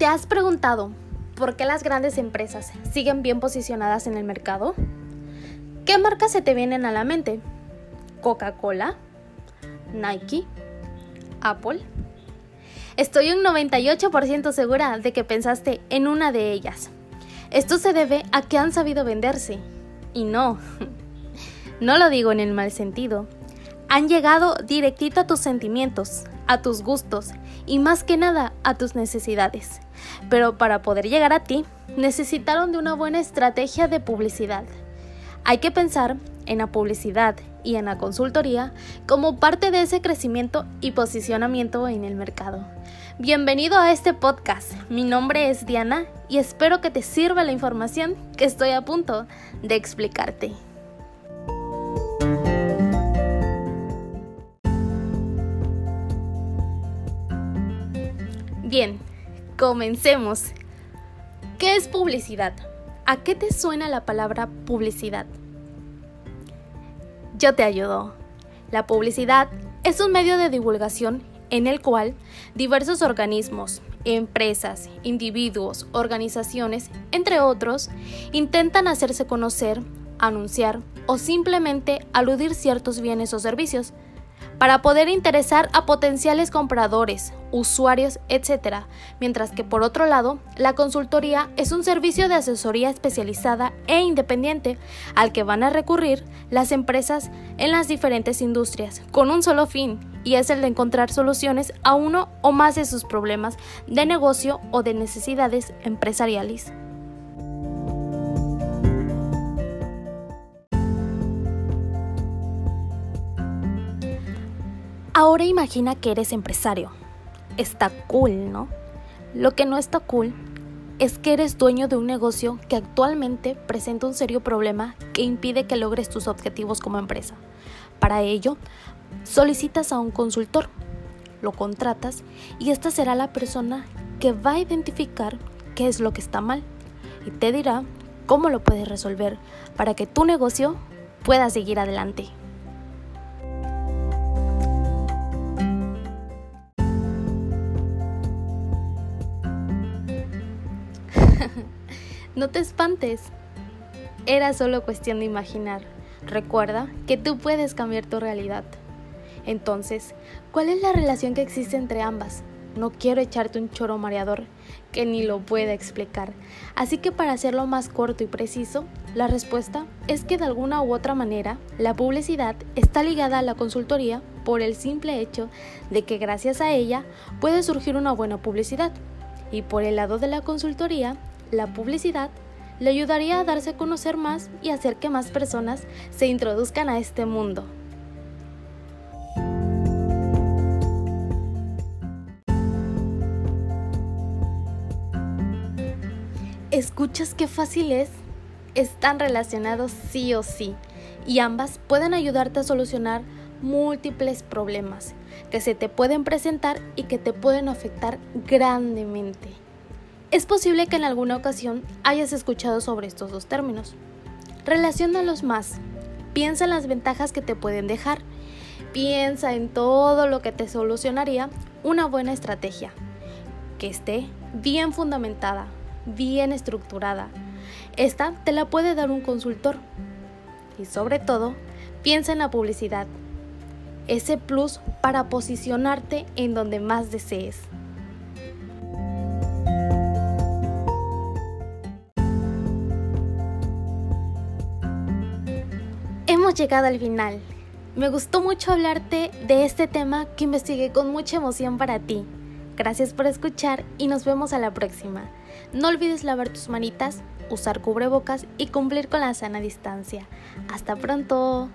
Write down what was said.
¿Te has preguntado por qué las grandes empresas siguen bien posicionadas en el mercado? ¿Qué marcas se te vienen a la mente? ¿Coca-Cola? ¿Nike? ¿Apple? Estoy un 98% segura de que pensaste en una de ellas. Esto se debe a que han sabido venderse. Y no, no lo digo en el mal sentido. Han llegado directito a tus sentimientos, a tus gustos y más que nada a tus necesidades. Pero para poder llegar a ti, necesitaron de una buena estrategia de publicidad. Hay que pensar en la publicidad y en la consultoría como parte de ese crecimiento y posicionamiento en el mercado. Bienvenido a este podcast. Mi nombre es Diana y espero que te sirva la información que estoy a punto de explicarte. Bien, comencemos. ¿Qué es publicidad? ¿A qué te suena la palabra publicidad? Yo te ayudo. La publicidad es un medio de divulgación en el cual diversos organismos, empresas, individuos, organizaciones, entre otros, intentan hacerse conocer, anunciar o simplemente aludir ciertos bienes o servicios para poder interesar a potenciales compradores, usuarios, etc. Mientras que por otro lado, la consultoría es un servicio de asesoría especializada e independiente al que van a recurrir las empresas en las diferentes industrias con un solo fin, y es el de encontrar soluciones a uno o más de sus problemas de negocio o de necesidades empresariales. Ahora imagina que eres empresario. Está cool, ¿no? Lo que no está cool es que eres dueño de un negocio que actualmente presenta un serio problema que impide que logres tus objetivos como empresa. Para ello, solicitas a un consultor, lo contratas y esta será la persona que va a identificar qué es lo que está mal y te dirá cómo lo puedes resolver para que tu negocio pueda seguir adelante. No te espantes. Era solo cuestión de imaginar. Recuerda que tú puedes cambiar tu realidad. Entonces, ¿cuál es la relación que existe entre ambas? No quiero echarte un choro mareador que ni lo pueda explicar. Así que para hacerlo más corto y preciso, la respuesta es que de alguna u otra manera la publicidad está ligada a la consultoría por el simple hecho de que gracias a ella puede surgir una buena publicidad. Y por el lado de la consultoría, la publicidad le ayudaría a darse a conocer más y hacer que más personas se introduzcan a este mundo. ¿Escuchas qué fácil es? Están relacionados sí o sí y ambas pueden ayudarte a solucionar múltiples problemas que se te pueden presentar y que te pueden afectar grandemente. Es posible que en alguna ocasión hayas escuchado sobre estos dos términos. Relaciónalos más. Piensa en las ventajas que te pueden dejar. Piensa en todo lo que te solucionaría una buena estrategia, que esté bien fundamentada, bien estructurada. Esta te la puede dar un consultor. Y sobre todo, piensa en la publicidad. Ese plus para posicionarte en donde más desees. Hemos llegado al final. Me gustó mucho hablarte de este tema que investigué con mucha emoción para ti. Gracias por escuchar y nos vemos a la próxima. No olvides lavar tus manitas, usar cubrebocas y cumplir con la sana distancia. Hasta pronto.